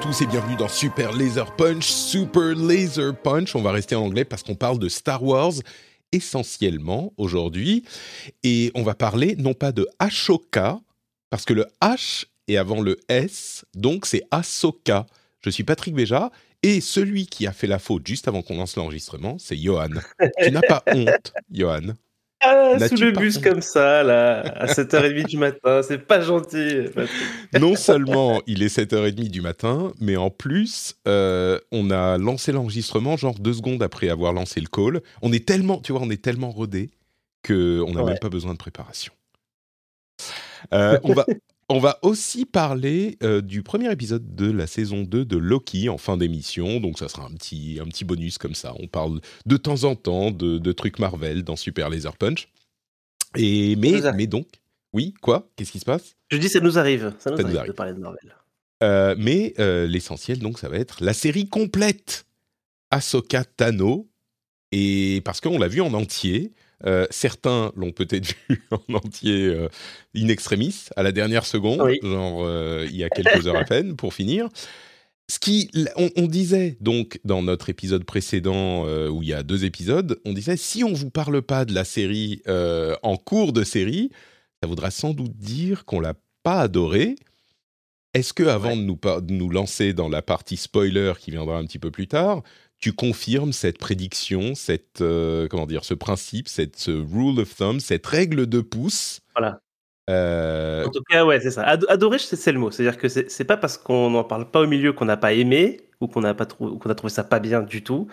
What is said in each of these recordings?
Tous et bienvenue dans Super Laser Punch. Super Laser Punch, on va rester en anglais parce qu'on parle de Star Wars essentiellement aujourd'hui. Et on va parler non pas de Ashoka, parce que le H est avant le S, donc c'est Ahsoka. Je suis Patrick Béja et celui qui a fait la faute juste avant qu'on lance l'enregistrement, c'est Johan. tu n'as pas honte, Johan Ah, sous le bus comme ça, là, à 7h30 du matin, c'est pas gentil. Non seulement il est 7h30 du matin, mais en plus, euh, on a lancé l'enregistrement genre deux secondes après avoir lancé le call. On est tellement, tu vois, on est tellement rodé qu'on n'a Ouais. même pas besoin de préparation. Euh, on, va, on va aussi parler euh, du premier épisode de la saison 2 de Loki en fin d'émission. Donc ça sera un petit, un petit bonus comme ça. On parle de temps en temps de, de trucs Marvel dans Super Laser Punch. Et, mais, nous mais donc, oui, quoi? Qu'est-ce qui se passe? Je dis, ça nous arrive. Ça nous, Ça nous arrive, arrive. de parler de Marvel. Euh, mais euh, l'essentiel, donc, ça va être la série complète Ahsoka Tano. Et parce qu'on l'a vu en entier, euh, certains l'ont peut-être vu en entier euh, in extremis, à la dernière seconde, Oui. genre euh, il y a quelques heures à peine, pour finir. Ce qui, on, on disait donc dans notre épisode précédent, où il y a deux épisodes, on disait si on vous parle pas de la série en cours de série, ça voudra sans doute dire qu'on l'a pas adoré. Est-ce que avant Ouais. de, nous de nous lancer dans la partie spoiler qui viendra un petit peu plus tard, tu confirmes cette prédiction, cette euh, comment dire, ce principe, cette ce rule of thumb, cette règle de pouce? Voilà. euh, En tout cas, ouais, c'est ça. Ad- Adorer, c'est le mot. C'est-à-dire que c'est pas parce qu'on n'en parle pas au milieu qu'on n'a pas aimé ou qu'on n'a pas trou- qu'on a trouvé ça pas bien du tout.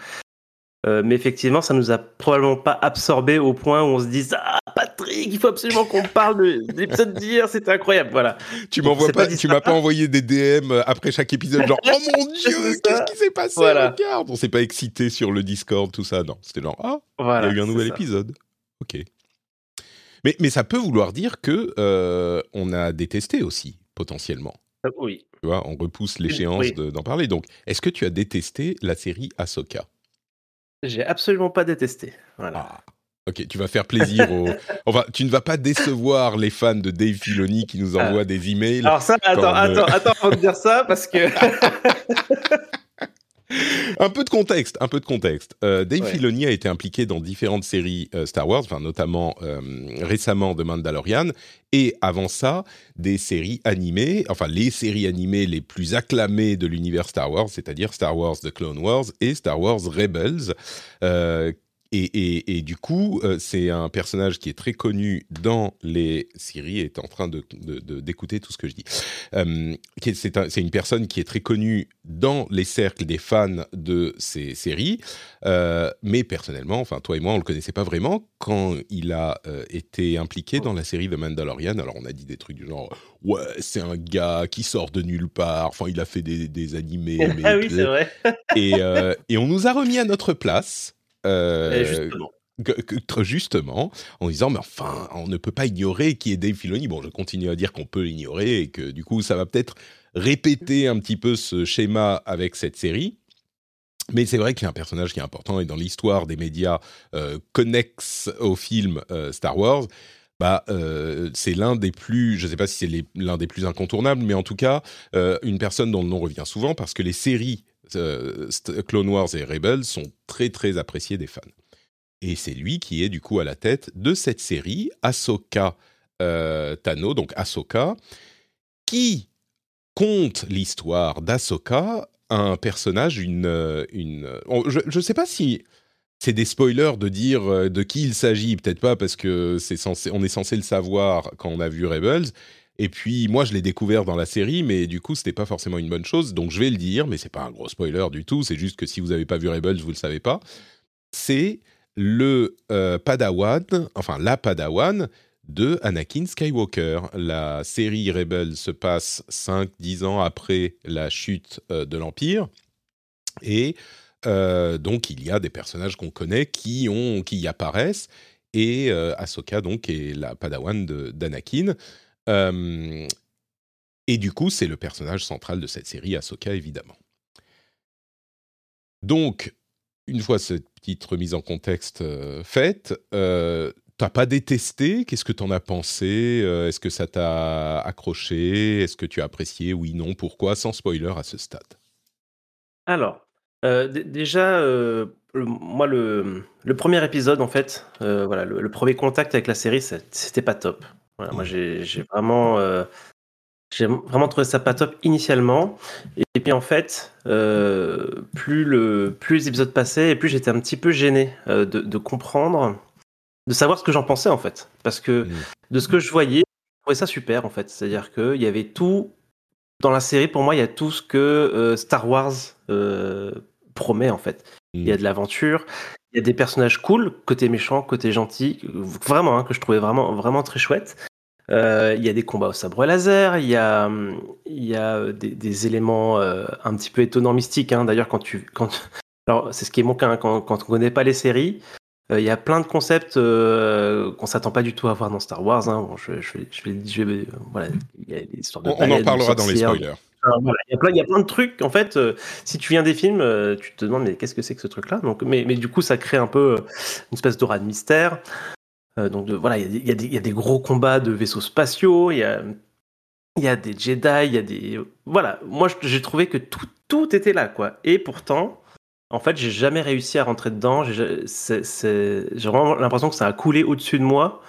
Euh, mais effectivement, ça nous a probablement pas absorbé au point où on se dise Ah, Patrick, il faut absolument qu'on parle de de l'épisode d'hier, c'était incroyable. Voilà. Tu m'envoies c'est pas, pas dit tu ça. m'as pas envoyé des DM après chaque épisode, genre oh mon dieu, qu'est-ce qui s'est passé Voilà. Regarde, on s'est pas excité sur le Discord, tout ça. Non, c'était genre ah, voilà il y a eu un nouvel ça. épisode. Ok. Mais mais ça peut vouloir dire que euh, on a détesté aussi potentiellement. Euh, Oui. Tu vois, on repousse l'échéance Oui. d'en parler. Donc, est-ce que tu as détesté la série Ahsoka? J'ai absolument pas détesté. Voilà. Ah. Ok, tu vas faire plaisir aux. Enfin, tu ne vas pas décevoir les fans de Dave Filoni qui nous Ah. envoient des emails. Alors ça, attends, euh, attends, attends avant de dire ça, parce que... Un peu de contexte, un peu de contexte. Euh, Dave Ouais. Filoni a été impliqué dans différentes séries euh, Star Wars, enfin notamment euh, récemment The Mandalorian, et avant ça des séries animées, enfin les séries animées les plus acclamées de l'univers Star Wars, c'est-à-dire Star Wars The Clone Wars et Star Wars Rebels. Et, et- et du coup, euh, c'est un personnage qui est très connu dans les séries. est en train de de- de- d'écouter tout ce que je dis. Euh, c'est un- c'est une personne qui est très connue dans les cercles des fans de ces séries, euh, mais personnellement, enfin toi et moi, on le connaissait pas vraiment quand il a été impliqué dans la série The Mandalorian. Alors on a dit des trucs du genre ouais, c'est un gars qui sort de nulle part. Enfin, il a fait des, des animés, ah oui, c'est vrai. et, et on nous a remis à notre place. Euh, justement. que- que- très justement, en disant, mais enfin, on ne peut pas ignorer qui est Dave Filoni. Bon, je continue à dire qu'on peut l'ignorer et que du coup, ça va peut-être répéter un petit peu ce schéma avec cette série. Mais c'est vrai qu'il y a un personnage qui est important et dans l'histoire des médias euh, connexes au film euh, Star Wars, bah, euh, c'est l'un des plus, je ne sais pas si c'est l'un des plus incontournables, mais en tout cas, une personne dont le nom revient souvent parce que les séries euh, St- Clone Wars et Rebels sont très très appréciées des fans. Et c'est lui qui est du coup à la tête de cette série, Ahsoka euh, Tano, donc Ahsoka, qui conte l'histoire d'Ahsoka, un personnage, une... euh, une je ne sais pas si c'est des spoilers de dire euh, de qui il s'agit, peut-être pas parce que c'est censé, on est censé le savoir quand on a vu Rebels. Et puis moi, je l'ai découvert dans la série, mais du coup, c'était pas forcément une bonne chose. Donc je vais le dire, mais c'est pas un gros spoiler du tout. C'est juste que si vous n'avez pas vu Rebels, vous le savez pas. C'est le euh, Padawan, enfin la Padawan de Anakin Skywalker. La série Rebels se passe 5-10 ans après la chute euh, de l'Empire. Et euh, donc, il y a des personnages qu'on connaît qui, ont, qui y apparaissent. Et Ahsoka, donc, est la Padawan d'Anakin. Et du coup, c'est le personnage central de cette série, Ahsoka, évidemment. Donc, une fois cette petite remise en contexte faite, t'as pas détesté? Qu'est-ce que t'en as pensé? Est-ce que ça t'a accroché? Est-ce que tu as apprécié? Oui, non, pourquoi? Sans spoiler à ce stade. Alors, déjà, moi, le, premier épisode, en fait, voilà, le, premier contact avec la série, c'était pas top. Voilà, moi, mmh. j'ai vraiment, j'ai vraiment trouvé ça pas top initialement. Et, puis, en fait, plus, le, plus les épisodes passaient, et plus j'étais un petit peu gêné de, comprendre, de savoir ce que j'en pensais, en fait. Parce que mmh. de ce que je voyais, je trouvais ça super, en fait. C'est-à-dire qu'il y avait tout dans la série, pour moi, il y a tout ce que euh, Star Wars euh, promet en fait. Il y a mm. de l'aventure, il y a des personnages cool, côté méchant, côté gentil, vraiment, hein, que je trouvais vraiment, vraiment très chouette. Euh, il y a des combats au sabre laser, il y a, y a des, éléments un petit peu étonnants, mystiques. Hein. D'ailleurs, quand tu, quand, alors c'est ce qui est mon cas, hein. quand, quand on connaît pas les séries, il y a plein de concepts qu'on s'attend pas du tout à voir dans Star Wars. Hein. Bon, je, je, je, je, voilà, il y a de on, en parlera dans les spoilers. voilà, il, y a plein, il y a plein de trucs. En fait, si tu viens des films, tu te demandes mais qu'est-ce que c'est que ce truc-là? Donc, mais, mais du coup, ça crée un peu une espèce d'aura de mystère. Donc de, voilà, il y, il y, a des gros combats de vaisseaux spatiaux. Il y a, y a des Jedi. Il y a des voilà. Moi, j'ai trouvé que tout, tout était là, quoi. Et pourtant en fait, j'ai jamais réussi à rentrer dedans. J'ai vraiment l'impression que ça a coulé au-dessus de moi.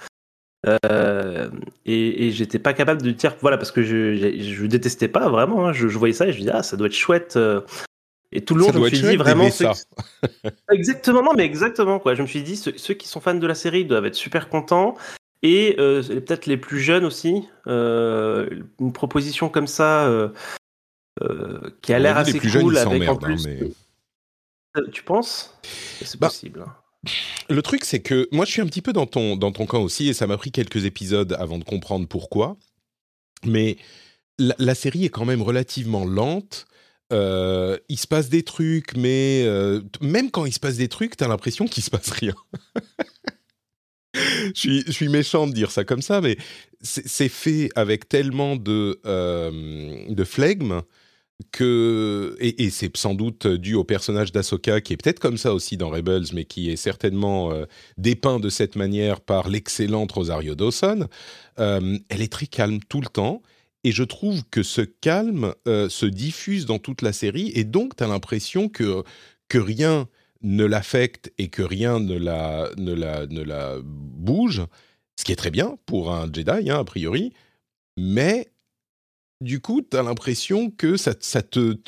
Euh, et, et j'étais pas capable de dire voilà parce que je, je, détestais pas vraiment hein. je, voyais ça et je me disais ah ça doit être chouette euh. Et tout le long je me suis dit vraiment ça. exactement non mais exactement quoi je me suis dit ceux, qui sont fans de la série doivent être super contents et euh, peut-être les plus jeunes aussi une proposition comme ça qui a l'air assez cool avec en plus hein, euh, tu penses? C'est bah, possible. Hein. Le truc, c'est que moi, je suis un petit peu dans ton, dans ton camp aussi, et ça m'a pris quelques épisodes avant de comprendre pourquoi. Mais la, série est quand même relativement lente. Euh, il se passe des trucs, mais euh, même quand il se passe des trucs, t'as l'impression qu'il se passe rien. je, suis, méchant de dire ça comme ça, mais c'est fait avec tellement de, de flegme que et, c'est sans doute dû au personnage d'Asoka qui est peut-être comme ça aussi dans Rebels, mais qui est certainement euh, dépeint de cette manière par l'excellente Rosario Dawson. Euh, elle est très calme tout le temps. Et je trouve que ce calme euh, se diffuse dans toute la série, et donc tu as l'impression que, que rien ne l'affecte et que rien ne la, ne, la, ne la bouge, ce qui est très bien pour un Jedi, hein, a priori, mais du coup, tu as l'impression que ça, te,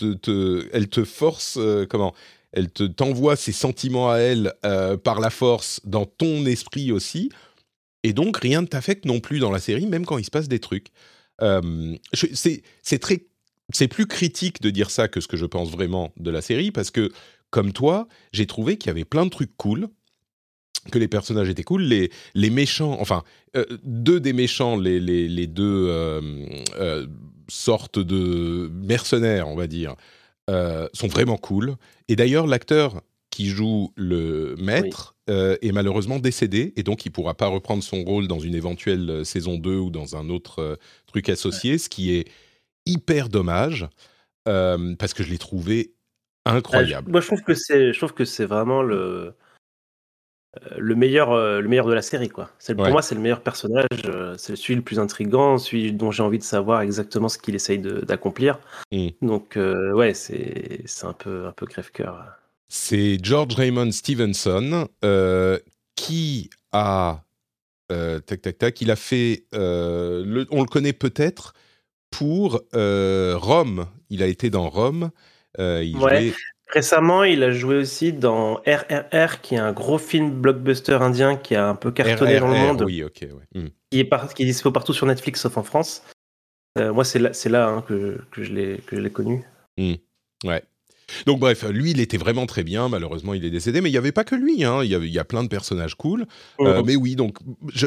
elle te force, euh, comment? Elle te t'envoie ses sentiments à elle euh, par la force dans ton esprit aussi, et donc rien ne t'affecte non plus dans la série, même quand il se passe des trucs. Euh, c'est très, c'est plus critique de dire ça que ce que je pense vraiment de la série, parce que comme toi, j'ai trouvé qu'il y avait plein de trucs cool que les personnages étaient cool, les, les méchants, enfin, deux des méchants, les, les, deux sorte de mercenaires, on va dire, euh, sont vraiment cool. Et d'ailleurs, l'acteur qui joue le maître euh, est malheureusement décédé et donc il pourra pas reprendre son rôle dans une éventuelle euh, saison 2 ou dans un autre truc associé, ce qui est hyper dommage parce que je l'ai trouvé ah, incroyable. moi, je trouve que c'est, je trouve que c'est vraiment le euh, le meilleur, euh, le meilleur de la série, quoi. C'est, pour moi, c'est le meilleur personnage, euh, c'est celui le plus intrigant, celui dont j'ai envie de savoir exactement ce qu'il essaye d'accomplir. Mm. Donc, ouais, c'est, c'est un peu, un peu crève-cœur. C'est George Raymond Stevenson qui a. tac, tac, tac. Il a fait. Le, on le connaît peut-être pour Rome. Il a été dans Rome. il ouais. Récemment, il a joué aussi dans RRR, qui est un gros film blockbuster indien qui a un peu cartonné dans le monde. Oui, ok. Hmm. Qui, est qui dispo partout sur Netflix, sauf en France. moi, c'est là, là hein, que, que je l'ai connu. Mmh. Ouais. Donc bref, lui, il était vraiment très bien. Malheureusement, il est décédé, mais il n'y avait pas que lui. Hein. Il, y avait, il y a plein de personnages cool. Euh, mais oui, donc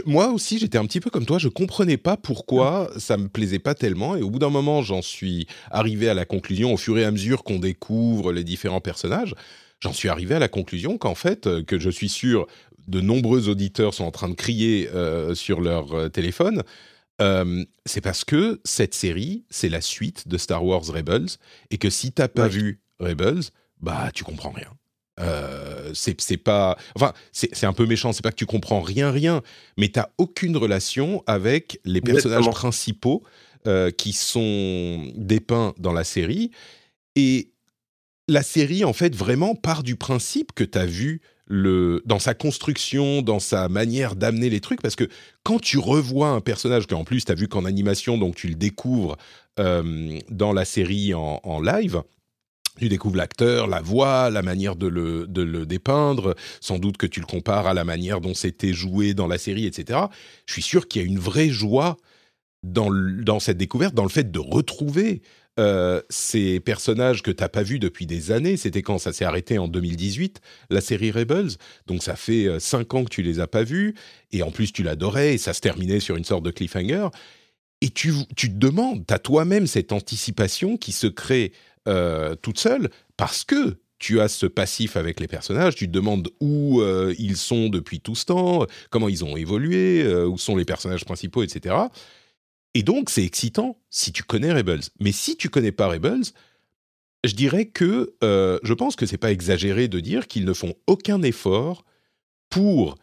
moi aussi, j'étais un petit peu comme toi. Je comprenais pas pourquoi ça me plaisait pas tellement. Et au bout d'un moment, j'en suis arrivé à la conclusion, au fur et à mesure qu'on découvre les différents personnages, j'en suis arrivé à la conclusion qu'en fait, euh, que je suis sûr, de nombreux auditeurs sont en train de crier euh, sur leur téléphone. c'est parce que cette série, c'est la suite de Star Wars Rebels, et que si t'as pas vu Rebels, bah tu comprends rien. Euh, c'est pas, enfin c'est un peu méchant. C'est pas que tu comprends rien, rien, mais t'as aucune relation avec les personnages principaux euh, qui sont dépeints dans la série. Et la série, en fait, vraiment part du principe que tu as vu le, dans sa construction, dans sa manière d'amener les trucs, parce que quand tu revois un personnage que en plus tu as vu qu'en animation, donc tu le découvres euh, dans la série en live, tu découvres l'acteur, la voix, la manière de le, de le, dépeindre, sans doute que tu le compares à la manière dont c'était joué dans la série, etc. Je suis sûr qu'il y a une vraie joie dans, dans cette découverte, dans le fait de retrouver euh, ces personnages que tu n'as pas vus depuis des années. C'était quand ça s'est arrêté en 2018, la série Rebels. Donc ça fait euh, cinq ans que tu les as pas vus, et en plus tu l'adorais, et ça se terminait sur une sorte de cliffhanger. Et tu, tu te demandes, tu as toi-même cette anticipation qui se crée euh, toute seule parce que tu as ce passif avec les personnages, tu te demandes où euh, ils sont depuis tout ce temps, comment ils ont évolué, euh, où sont les personnages principaux, etc. Et donc, c'est excitant si tu connais Rebels. Mais si tu connais pas Rebels, je dirais que je pense que c'est pas exagéré de dire qu'ils ne font aucun effort pour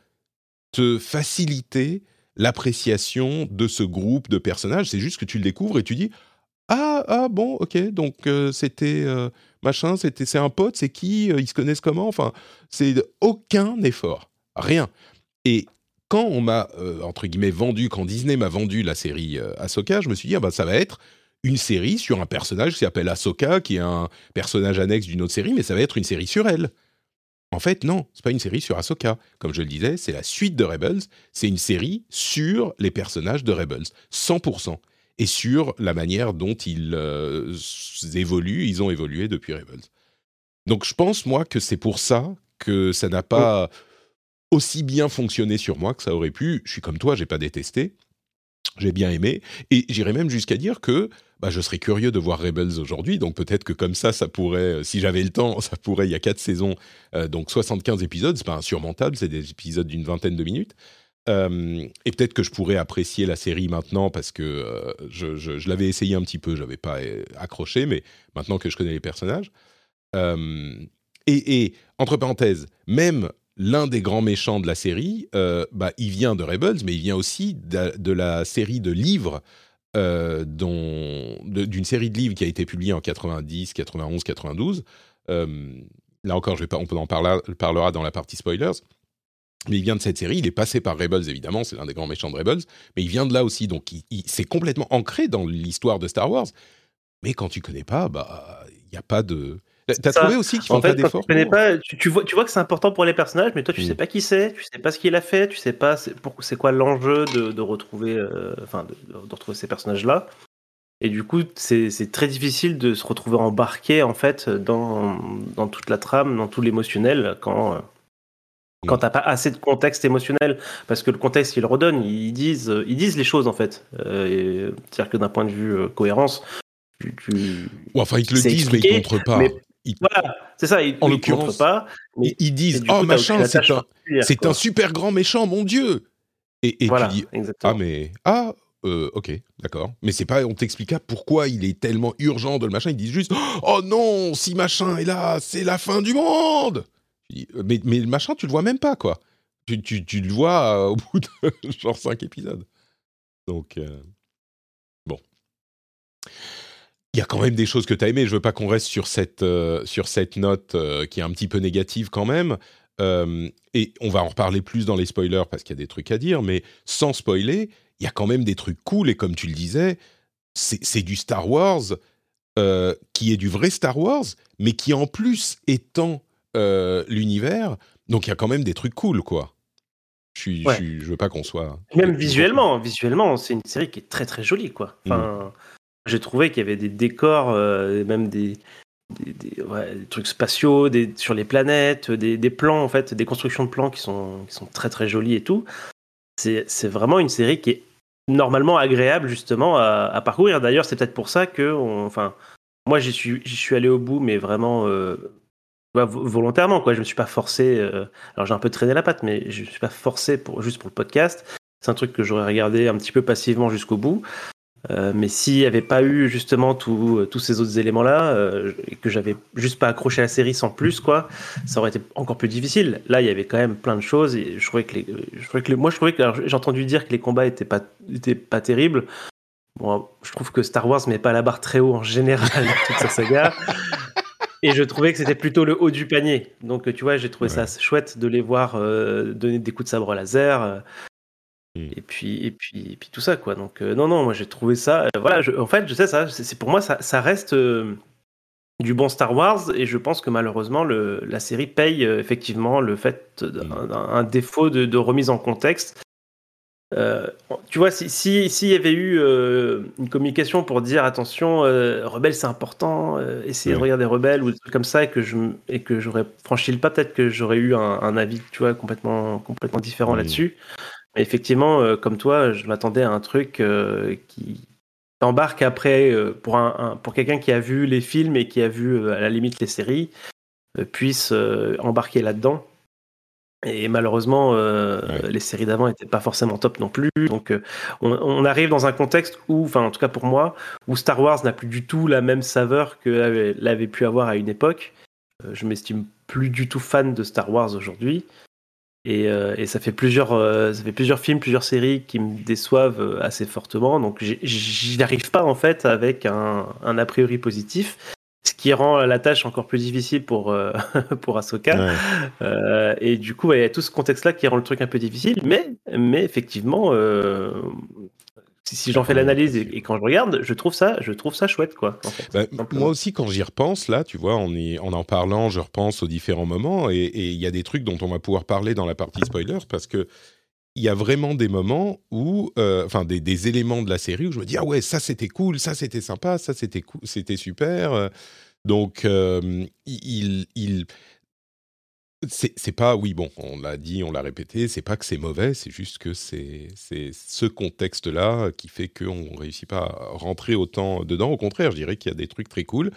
te faciliter l'appréciation de ce groupe de personnages. C'est juste que tu le découvres et tu dis ah, ah bon, ok, donc euh, c'était euh, machin, c'était c'est un pote, c'est qui, euh, ils se connaissent comment, enfin, c'est aucun effort, rien. Et quand on m'a entre guillemets vendu, quand Disney m'a vendu la série Ahsoka, je me suis dit ah bah ça va être une série sur un personnage qui s'appelle Ahsoka, qui est un personnage annexe d'une autre série, mais ça va être une série sur elle. En fait, non, c'est pas une série sur Ahsoka. Comme je le disais, c'est la suite de Rebels. C'est une série sur les personnages de Rebels, 100% et sur la manière dont ils euh, évoluent, ils ont évolué depuis Rebels. Donc je pense, moi, que c'est pour ça que ça n'a pas aussi bien fonctionné sur moi que ça aurait pu. Je suis comme toi, j'ai pas détesté. J'ai bien aimé. Et j'irais même jusqu'à dire que bah, je serais curieux de voir Rebels aujourd'hui. Donc peut-être que comme ça, ça pourrait, euh, si j'avais le temps, ça pourrait, il y a quatre saisons, euh, donc 75 épisodes, c'est pas insurmontable, c'est des épisodes d'une vingtaine de minutes. Euh, et peut-être que je pourrais apprécier la série maintenant parce que euh, je, l'avais essayé un petit peu, j'avais pas euh, accroché, mais maintenant que je connais les personnages. et, entre parenthèses, même l'un des grands méchants de la série, bah, il vient de Rebels, mais il vient aussi de, la série de livres, d'une série de livres qui a été publiée en 90, 91, 92. là encore, on en parlera dans la partie spoilers mais il vient de cette série, il est passé par Rebels évidemment, c'est l'un des grands méchants de Rebels, mais il vient de là aussi, donc il, c'est complètement ancré dans l'histoire de Star Wars. Mais quand tu connais pas, bah il n'y a pas de. T'as trouvé aussi qu'il font pas d'efforts. Tu, pas, tu, vois, tu vois que c'est important pour les personnages, mais toi tu mm. sais pas qui c'est, tu sais pas ce qu'il a fait, tu sais pas c'est quoi l'enjeu de, retrouver, euh, enfin de, retrouver ces personnages là. Et du coup, c'est très difficile de se retrouver embarqué en fait dans, dans toute la trame, dans tout l'émotionnel quand euh, quand t'as pas assez de contexte émotionnel, parce que le contexte qu'ils redonnent, ils disent, ils disent les choses en fait. Euh, c'est-à-dire que d'un point de vue euh, cohérence, tu, enfin, ils te le disent, mais ils ne montrent pas. Voilà, c'est ça, ils, en l'occurrence, pas. ils disent Oh machin, c'est un, c'est un super grand méchant, mon Dieu Et, et tu dis Ah, mais. Ah, euh, ok, d'accord. Mais c'est pas, on t'explique pas pourquoi il est tellement urgent de le machin. Ils disent juste, oh non, si machin est là, c'est la fin du monde. Mais, mais le machin, tu le vois même pas, quoi. Tu, tu, tu le vois euh, au bout de genre 5 épisodes. Donc, euh, bon. Il y a quand même des choses que tu as aimées. Je veux pas qu'on reste sur cette, euh, sur cette note qui est un petit peu négative quand même. et on va en reparler plus dans les spoilers parce qu'il y a des trucs à dire. Mais sans spoiler, il y a quand même des trucs cool. Et comme tu le disais, c'est du Star Wars qui est du vrai Star Wars, mais qui en plus étant euh, l'univers. Donc il y a quand même des trucs cool, quoi. Je, suis, je, veux pas qu'on soit. Même visuellement, visuellement, c'est une série qui est très très jolie, quoi. Enfin, j'ai trouvé qu'il y avait des décors, même des, des, trucs spatiaux, des, sur les planètes, des, des, plans en fait, des constructions de plans qui sont, qui sont très très jolies et tout. C'est vraiment une série qui est normalement agréable justement à, parcourir. D'ailleurs, c'est peut-être pour ça que, enfin, moi j'y suis, suis allé au bout, mais vraiment euh, volontairement quoi. Je me suis pas forcé. Euh, alors j'ai un peu traîné la patte, mais je me suis pas forcé pour juste pour le podcast. C'est un truc que j'aurais regardé un petit peu passivement jusqu'au bout. Euh, mais s'il n'y avait pas eu justement tous ces autres éléments-là, euh, et que j'avais juste pas accroché à la série sans plus, quoi, ça aurait été encore plus difficile. Là, il y avait quand même plein de choses. Et je trouvais que, les, je trouvais que moi, je trouvais que j'ai entendu dire que les combats étaient pas, étaient pas terribles. Bon, je trouve que Star Wars met pas la barre très haut en général dans toute sa saga. Et je trouvais que c'était plutôt le haut du panier. Donc, tu vois, j'ai trouvé ça chouette de les voir euh, donner des coups de sabre laser. Mmh. Et puis, et puis, et puis tout ça, quoi. Donc, euh, non, non, moi j'ai trouvé ça. Euh, voilà, en fait, je sais ça. C'est pour moi, ça, ça reste euh, du bon Star Wars, et je pense que malheureusement, le, la série paye effectivement le fait d'un mmh. défaut de, remise en contexte. Tu vois, s'il si, si, y avait eu une communication pour dire attention, Rebelle c'est important, essayez de regarder Rebelle ou des trucs comme ça, et que je et que j'aurais franchi le pas, peut-être que j'aurais eu un, avis, tu vois, complètement complètement différent là-dessus. Effectivement, euh, comme toi, je m'attendais à un truc euh, qui t'embarque après euh, pour, un, pour quelqu'un qui a vu les films et qui a vu à la limite les séries, puisse embarquer là-dedans. Et malheureusement, les séries d'avant n'étaient pas forcément top non plus. Donc, on, arrive dans un contexte où, enfin, en tout cas pour moi, où Star Wars n'a plus du tout la même saveur que l'avait pu avoir à une époque. je m'estime plus du tout fan de Star Wars aujourd'hui. Euh, et, ça fait plusieurs, euh, ça fait plusieurs films, plusieurs séries qui me déçoivent euh, assez fortement. Donc j'y n'arrive pas en fait avec un, un, a priori positif, ce qui rend la tâche encore plus difficile pour pour Ahsoka. et du coup, il y a tout ce contexte-là qui rend le truc un peu difficile. Mais mais effectivement, si, j'en fais l'analyse et, quand je regarde, je trouve ça, je trouve ça chouette, quoi. Bah, moi aussi, quand j'y repense, là, tu vois, en, en en parlant, je repense aux différents moments et il y a des trucs dont on va pouvoir parler dans la partie spoiler parce que il y a vraiment des moments où, euh, enfin, des, éléments de la série où je me dis ah ouais, ça c'était cool, ça c'était sympa, ça c'était cool, c'était super. Donc, euh, il, il c'est pas, oui, bon, on l'a dit, on l'a répété, c'est pas que c'est mauvais, c'est juste que c'est ce contexte-là qui fait qu'on réussit pas à rentrer autant dedans. Au contraire, je dirais qu'il y a des trucs très cool.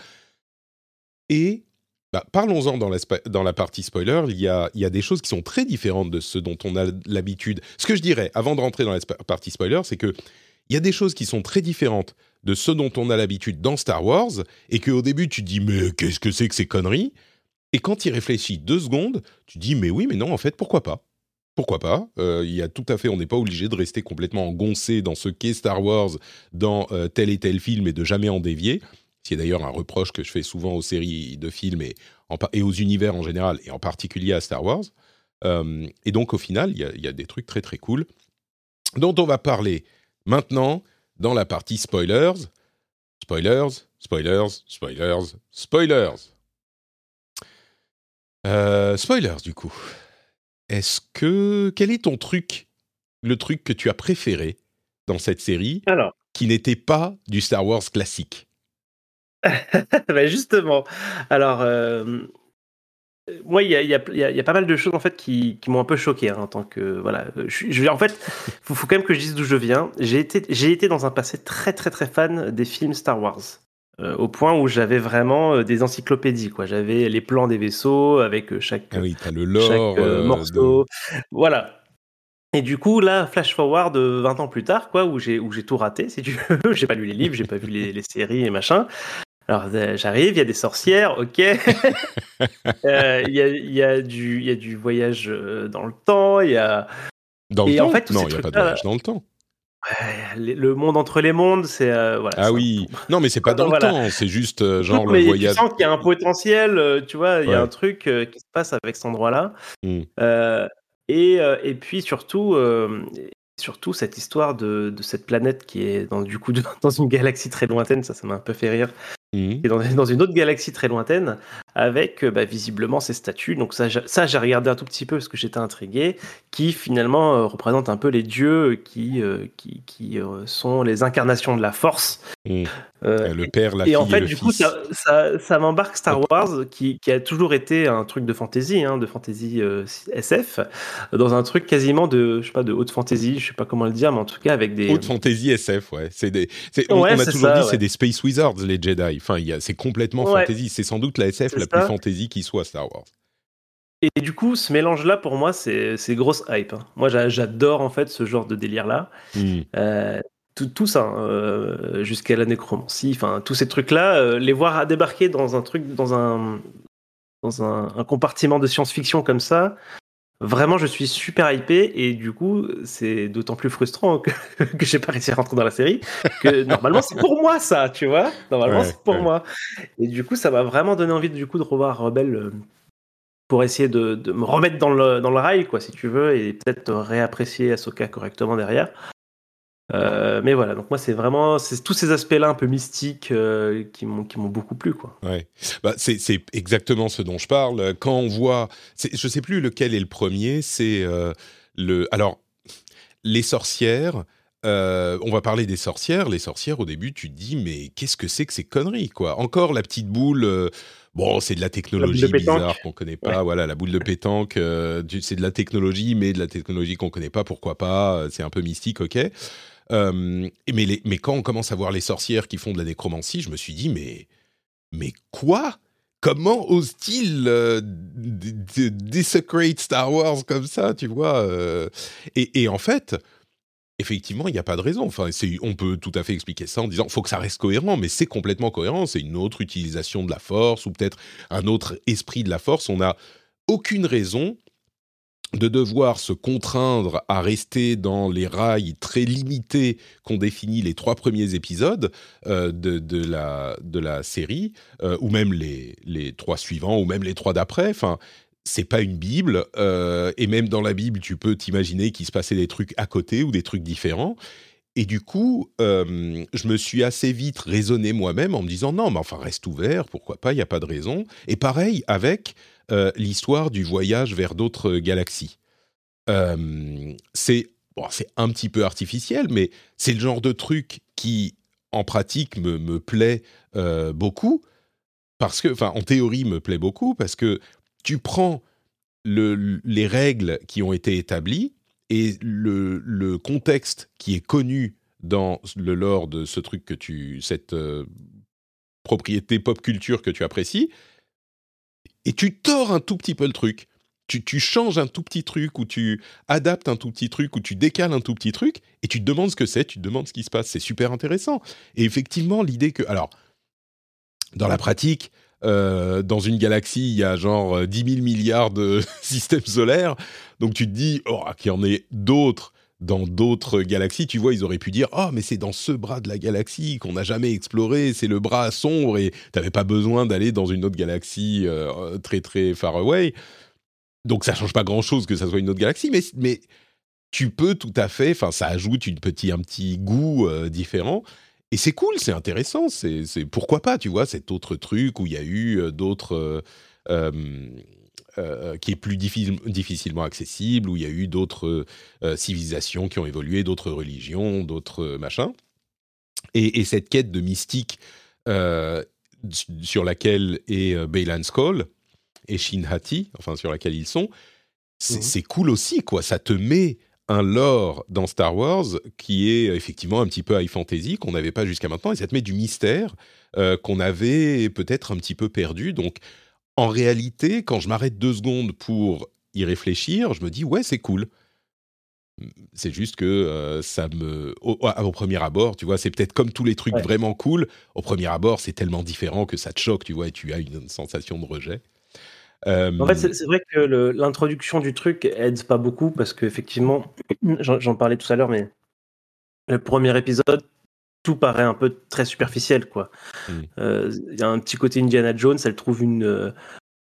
Et bah, parlons-en dans la, partie spoiler, il y, a, des choses qui sont très différentes de ce dont on a l'habitude. Ce que je dirais, avant de rentrer dans la partie spoiler, c'est que il y a des choses qui sont très différentes de ce dont on a l'habitude dans Star Wars, et qu'au début tu te dis mais qu'est-ce que c'est que ces conneries? Et quand il réfléchit deux secondes, tu dis mais oui, mais non, en fait, pourquoi pas? Pourquoi pas? Euh, Il y a tout à fait, on n'est pas obligé de rester complètement engoncé dans ce qu'est Star Wars, dans euh, tel et tel film et de jamais en dévier. C'est d'ailleurs un reproche que je fais souvent aux séries de films et, et, aux univers en général, et en particulier à Star Wars. Euh, et donc au final, il y, y, a des trucs très très cool dont on va parler maintenant dans la partie spoilers. Spoilers, spoilers, spoilers, spoilers. Euh, spoilers, du coup. Est-ce que. Quel est ton truc, le truc que tu as préféré dans cette série Alors. qui n'était pas du Star Wars classique? ben Justement. Alors. Euh, moi, il y, y, a, pas mal de choses en fait qui, qui m'ont un peu choqué hein, en tant que voilà. Je, je en fait, faut, faut quand même que je dise d'où je viens. J'ai été, j'ai été dans un passé très très très fan des films Star Wars. Euh, au point où j'avais vraiment euh, des encyclopédies. Quoi. J'avais les plans des vaisseaux avec euh, chaque, ah oui, le lore, morceau. Voilà. Et du coup, là, flash forward 20 ans plus tard, quoi, où j'ai où j'ai tout raté, si tu veux. j'ai pas lu les livres, j'ai pas vu les, les, séries et machin. Alors j'arrive, il y a des sorcières, ok. Il y, a, y, a du, y a du voyage dans le temps, il y a. Dans le temps en fait, Non, il n'y a pas de voyage dans le temps le monde entre les mondes, c'est euh, voilà. Ah oui, non mais c'est pas dans le temps, c'est juste euh, genre le voyage. Tu sens qu'il y a un potentiel, euh, tu vois, il y a un truc qui se passe avec cet endroit-là. Et, et, puis surtout, surtout cette histoire de, de, cette planète qui est dans du coup dans une galaxie très lointaine, ça, ça m'a un peu fait rire. Hmm. Et dans, une autre galaxie très lointaine, avec bah, visiblement ces statues. Donc ça, ça j'ai regardé un tout petit peu parce que j'étais intrigué, qui finalement représentent un peu les dieux qui, qui, qui sont les incarnations de la force. Mmh. le père, la et fille en fait, et le du fils. coup, ça, ça, ça m'embarque Star Wars, qui, qui, a toujours été un truc de fantasy, hein, de fantasy SF, dans un truc quasiment de, je sais pas, de haute fantasy, je sais pas comment le dire, mais en tout cas avec des haute fantasy SF, ouais. C'est des, on, Ouais, on a c'est toujours ça, dit ouais. c'est des space wizards les Jedi. Enfin, c'est complètement Ouais. fantasy. C'est sans doute la SF la ça. plus fantasy qui soit Star Wars. Et du coup, ce mélange-là, pour moi, c'est grosse hype. hein. Moi, j'a- j'adore en fait ce genre de délire-là. Hmm. Euh, tout, tout ça, hein, euh, jusqu'à la nécromancie, enfin, tous ces trucs-là, euh, les voir débarquer dans un truc, dans un, dans un, un compartiment de science-fiction comme ça, vraiment, je suis super hypé et du coup, c'est d'autant plus frustrant que, que j'ai pas réussi à rentrer dans la série, que normalement, c'est pour moi ça, tu vois Normalement, Ouais, c'est pour ouais. moi. Et du coup, ça m'a vraiment donné envie du coup de revoir Rebelle euh, pour essayer de, de me remettre dans le, dans le rail, quoi, si tu veux, et peut-être réapprécier Ahsoka correctement derrière. Euh, mais voilà, donc moi c'est vraiment c'est tous ces aspects-là un peu mystiques euh, qui m'ont beaucoup plu quoi. Ouais. Bah, c'est, c'est exactement ce dont je parle. Quand on voit, c'est, je sais plus lequel est le premier. C'est euh, le. Alors, les sorcières. euh, on va parler des sorcières. Les sorcières, au début, tu te dis, mais qu'est-ce que c'est que ces conneries, quoi? Encore la petite boule. euh, bon, c'est de la technologie La de bizarre qu'on connaît pas. Voilà, la boule de pétanque. euh, c'est de la technologie, mais de la technologie qu'on connaît pas. Pourquoi pas C'est un peu mystique, ok. Euh, mais, quand on commence à voir les sorcières qui font de la nécromancie, je me suis dit, mais mais quoi? Comment ose-t-il euh, desecrate Star Wars comme ça, tu vois euh, et, en fait, effectivement, il n'y a pas de raison. Enfin, on peut tout à fait expliquer ça en disant, faut que ça reste cohérent, mais c'est complètement cohérent. C'est une autre utilisation de la Force ou peut-être un autre esprit de la Force. On n'a aucune raison de devoir se contraindre à rester dans les rails très limités qu'ont définis les trois premiers épisodes euh, de, la, de la série, euh, ou même les, les trois suivants, ou même les trois d'après. Enfin, c'est pas une Bible, euh, et même dans la Bible, tu peux t'imaginer qu'il se passait des trucs à côté ou des trucs différents. Et du coup, euh, je me suis assez vite raisonné moi-même en me disant non, mais enfin reste ouvert, pourquoi pas, il n'y a pas de raison. Et pareil avec euh, l'histoire du voyage vers d'autres galaxies. Euh, c'est un petit peu artificiel, mais c'est le genre de truc qui, en pratique, me, plaît beaucoup parce que, enfin, en théorie, me plaît beaucoup parce que tu prends le- les règles qui ont été établies et le, contexte qui est connu dans le lore de ce truc que tu, cette euh, propriété pop culture que tu apprécies, et tu tords un tout petit peu le truc. Tu, tu changes un tout petit truc, ou tu adaptes un tout petit truc, ou tu décales un tout petit truc, et tu te demandes ce que c'est, tu te demandes ce qui se passe. C'est super intéressant. Et effectivement, l'idée que... Alors, dans la pratique, euh, dans une galaxie, il y a genre euh, 10 000 milliards de systèmes solaires. Donc tu te dis, oh, qu'il y en ait d'autres dans d'autres galaxies. Tu vois, ils auraient pu dire, oh, mais c'est dans ce bras de la galaxie qu'on n'a jamais exploré, c'est le bras sombre et tu n'avais pas besoin d'aller dans une autre galaxie euh, très très far away. Donc ça change pas grand-chose que ça soit une autre galaxie, mais, mais tu peux tout à fait, enfin ça ajoute une petit, un petit goût euh, différent. Et c'est cool, c'est intéressant, c'est pourquoi pas, tu vois, cet autre truc où il y a eu euh, d'autres... euh, euh, qui est plus difficile- difficilement accessible, où il y a eu d'autres euh, civilisations qui ont évolué, d'autres religions, d'autres machins. Et, et cette quête de mystique sur laquelle est Baylan Skoll et Shin Hati, enfin sur laquelle ils sont, c'est c'est cool aussi, quoi. Ça te met un lore dans Star Wars qui est euh, effectivement un petit peu high fantasy qu'on n'avait pas jusqu'à maintenant, et ça te met du mystère euh, qu'on avait peut-être un petit peu perdu. Donc, en réalité, quand je m'arrête deux secondes pour y réfléchir, je me dis ouais, c'est cool. C'est juste que euh, ça me, au, au premier abord, tu vois, c'est peut-être comme tous les trucs Ouais. vraiment cool. Au premier abord, c'est tellement différent que ça te choque, tu vois, et tu as une, sensation de rejet. Euh, En fait, c'est vrai que l'introduction du truc aide pas beaucoup parce qu'effectivement, j'en j'en parlais tout à l'heure, mais le premier épisode, tout paraît un peu très superficiel, quoi. Euh, Il y a un petit côté Indiana Jones, elle trouve une, euh,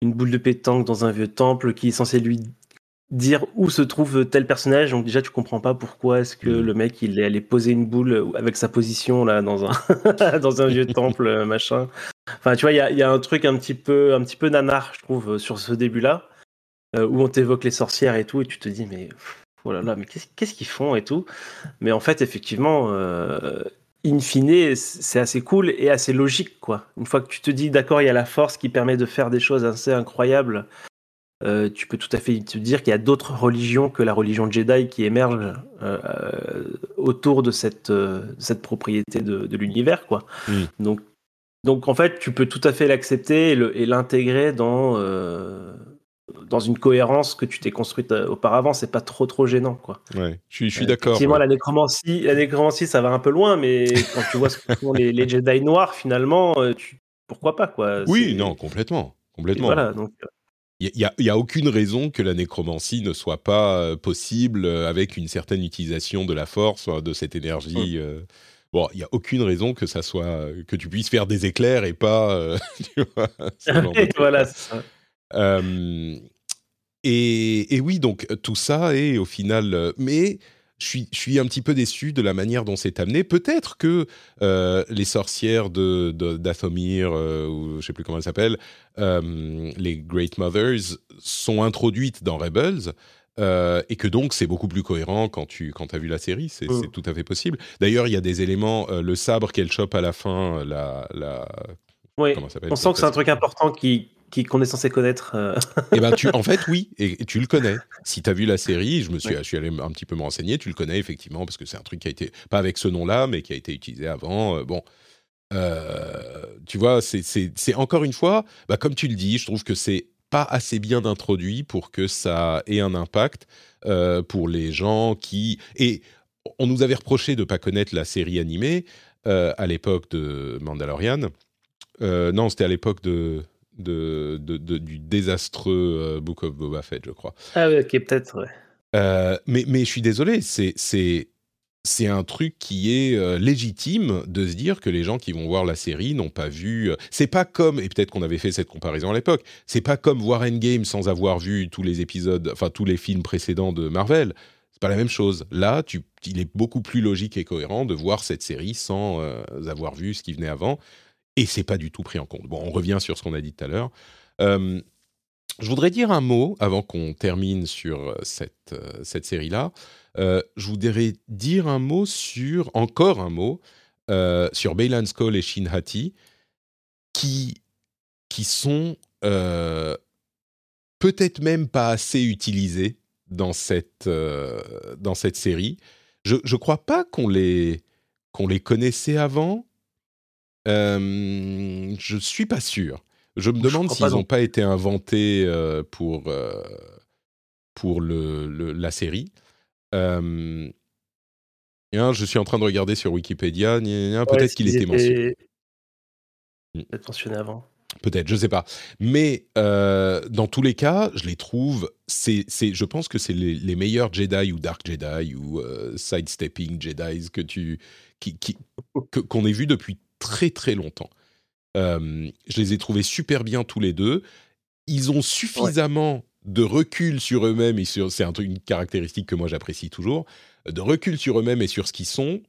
une boule de pétanque dans un vieux temple qui est censé lui dire où se trouve tel personnage. Donc déjà, tu comprends pas pourquoi est-ce que Mm. le mec il est allé poser une boule avec sa position là dans un dans un vieux temple machin. Enfin, tu vois, il y a, y a, un truc un petit peu, un petit peu nanar, je trouve, sur ce début-là, euh, où on t'évoque les sorcières et tout, et tu te dis, mais oh là là, mais qu'est-ce qu'ils font et tout. Mais en fait, effectivement, euh, in fine, c'est assez cool et assez logique, quoi. Une fois que tu te dis, d'accord, il y a la force qui permet de faire des choses assez incroyables euh, tu peux tout à fait te dire qu'il y a d'autres religions que la religion Jedi qui émergent euh, autour de cette, euh, cette propriété de, de l'univers, quoi. Mm. Donc, donc en fait, tu peux tout à fait l'accepter et l'intégrer dans euh, dans une cohérence que tu t'es construite euh, auparavant. C'est pas trop trop gênant, quoi. Ouais, je suis, je suis d'accord. Effectivement, la nécromancie, la nécromancie, ça va un peu loin, mais quand tu vois ce que font les, les Jedi noirs, finalement, tu... pourquoi pas, quoi. Oui, non, complètement, complètement. Et voilà, donc. Il n'y a, y a, aucune raison que la nécromancie ne soit pas euh, possible euh, avec une certaine utilisation de la force, de cette énergie. Euh. Bon, il n'y a aucune raison que ça soit que tu puisses faire des éclairs et pas. tu vois, voilà. Ça. et, et, oui, donc tout ça est au final. Mais je suis, je suis un petit peu déçu de la manière dont c'est amené. Peut-être que euh, les sorcières de, d'Athomir, euh, ou je sais plus comment elles s'appellent, euh, les Great Mothers, sont introduites dans Rebels. Et que donc c'est beaucoup plus cohérent quand tu quand as vu la série, c'est, mm. c'est tout à fait possible. D'ailleurs, il y a des éléments, le sabre qu'elle chope à la fin, la, la oui, on sent que c'est un truc important qui, qu'on est censé connaître. Euh. Eh ben, tu, en fait, oui, et, tu le connais. Si tu as vu la série, je me suis, je suis allé un petit peu me renseigner, tu le connais effectivement, parce que c'est un truc qui a été, pas avec ce nom-là, mais qui a été utilisé avant. Euh, bon, euh, tu vois, c'est encore une fois, bah, comme tu le dis, je trouve que c'est pas assez bien introduit pour que ça ait un impact pour les gens qui. Et on nous avait reproché de pas connaître la série animée à l'époque de Mandalorian. non, c'était à l'époque de de, du désastreux euh, Book of Boba Fett, je crois. Ah oui, ok, peut-être, ouais. Euh, mais, mais je suis désolé, c'est, c'est, un truc qui est euh, légitime de se dire que les gens qui vont voir la série n'ont pas vu. c'est pas comme, et peut-être qu'on avait fait cette comparaison à l'époque, c'est pas comme voir Endgame sans avoir vu tous les épisodes, enfin tous les films précédents de Marvel. C'est pas la même chose. Là, il est beaucoup plus logique et cohérent de voir cette série sans avoir vu ce qui venait avant et c'est pas du tout pris en compte. Bon, on revient sur ce qu'on a dit tout à l'heure. Euh, je voudrais dire un mot avant qu'on termine sur euh, cette, euh, cette série-là. Je voudrais dire un mot sur, encore un mot, sur Baylan Skoll et Shin Hati, qui, qui sont peut-être même pas assez utilisés dans cette, dans cette série. Je ne crois pas qu'on les, qu'on les connaissait avant euh, je suis pas sûr. Je me demande s'ils n'ont pas été inventés euh, pour, euh, pour le, la série. Euh, je suis en train de regarder sur Wikipédia. Peut-être qu'il était mentionné. Peut-être mentionné avant. Peut-être, je sais pas. Mais dans tous les cas, je les trouve. C'est, je pense que c'est les, meilleurs Jedi ou Dark Jedi ou sidestepping Jedi que tu, qui, qu'on ait vu depuis très très longtemps. Euh, je les ai trouvés super bien tous les deux. Ils ont suffisamment de recul sur eux-mêmes et sur c'est un truc une caractéristique que moi j'apprécie toujours de recul sur eux-mêmes et sur ce qu'ils sont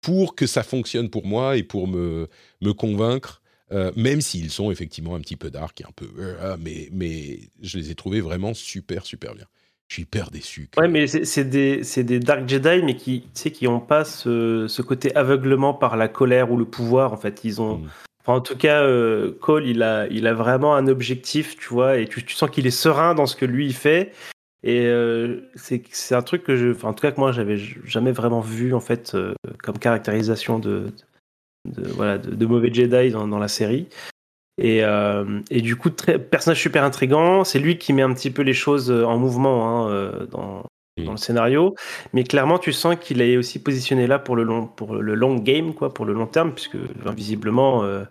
pour que ça fonctionne pour moi et pour me me convaincre euh, même s'ils sont effectivement un petit peu dark et un peu euh, mais mais je les ai trouvés vraiment super super bien je suis hyper déçu. Ouais, mais c'est des, des, Dark Jedi, mais qui, tu sais, qui n'ont pas ce, ce, côté aveuglement par la colère ou le pouvoir. En fait, ils ont. Mm. En tout cas, euh, Cole, il a, il a vraiment un objectif, tu vois, et tu, sens qu'il est serein dans ce que lui il fait. Et euh, c'est un truc que je, enfin, en tout cas que moi j'avais jamais vraiment vu en fait euh, comme caractérisation de, voilà de, mauvais Jedi dans, la série. Et, du coup, personnage super intrigant. C'est lui qui met un petit peu les choses en mouvement hein, dans, dans, le scénario. Mais clairement, tu sens qu'il est aussi positionné là pour le long, pour le long game, quoi, pour le long terme, puisque visiblement, euh,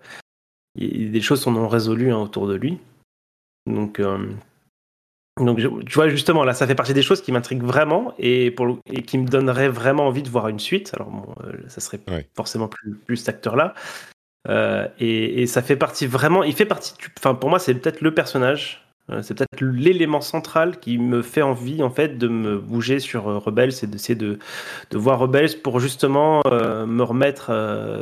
des choses sont non résolues hein, autour de lui. Donc, euh, donc, tu vois, justement, là, ça fait partie des choses qui m'intriguent vraiment et, pour, et qui me donneraient vraiment envie de voir une suite. Alors, bon, ça serait forcément plus, plus cet acteur-là. Euh, et, et, ça fait partie vraiment, il fait partie, enfin pour moi c'est peut-être le personnage Euh, c'est peut-être l'élément central qui me fait envie en fait de me bouger sur euh, Rebels et d'essayer de, de voir Rebels pour justement euh, me remettre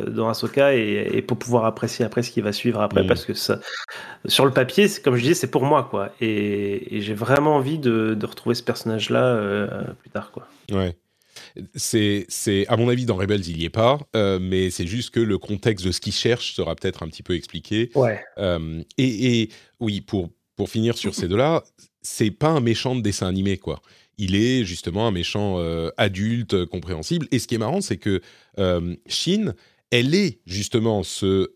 dans Ahsoka et, et, pour pouvoir apprécier après ce qui va suivre après mmh. parce que ça, sur le papier, comme je disais, c'est pour moi quoi et, et j'ai vraiment envie de, de retrouver ce personnage là plus tard quoi. Ouais. C'est, c'est, à mon avis, dans Rebels, il n'y est pas, mais c'est juste que le contexte de ce qu'il cherche sera peut-être un petit peu expliqué. Ouais. et, et, oui, pour, pour finir sur ces deux-là, c'est pas un méchant de dessin animé, quoi. Il est justement un méchant euh, adulte, euh, compréhensible. Et ce qui est marrant, c'est que euh, Shin, elle est justement ce,